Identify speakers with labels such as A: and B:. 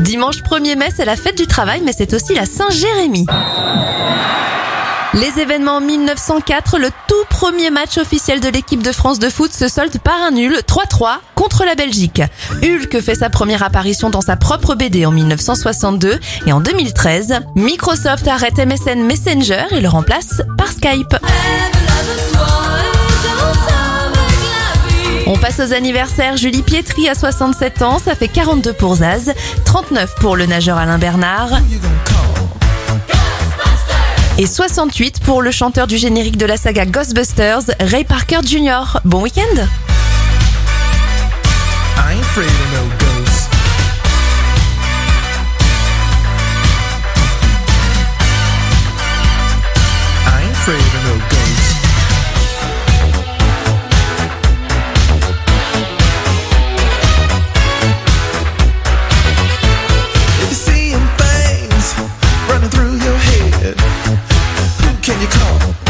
A: Dimanche 1er mai, c'est la fête du travail, mais c'est aussi la Saint-Jérémy. Les événements 1904, le tout premier match officiel de l'équipe de France de foot se solde par un nul 3-3 contre la Belgique. Hulk fait sa première apparition dans sa propre BD en 1962 et en 2013, Microsoft arrête MSN Messenger et le remplace par Skype. Passe aux anniversaires. Julie Pietri a 67 ans, ça fait 42 pour Zaz, 39 pour le nageur Alain Bernard et 68 pour le chanteur du générique de la saga Ghostbusters, Ray Parker Jr. Bon week-end.
B: you come.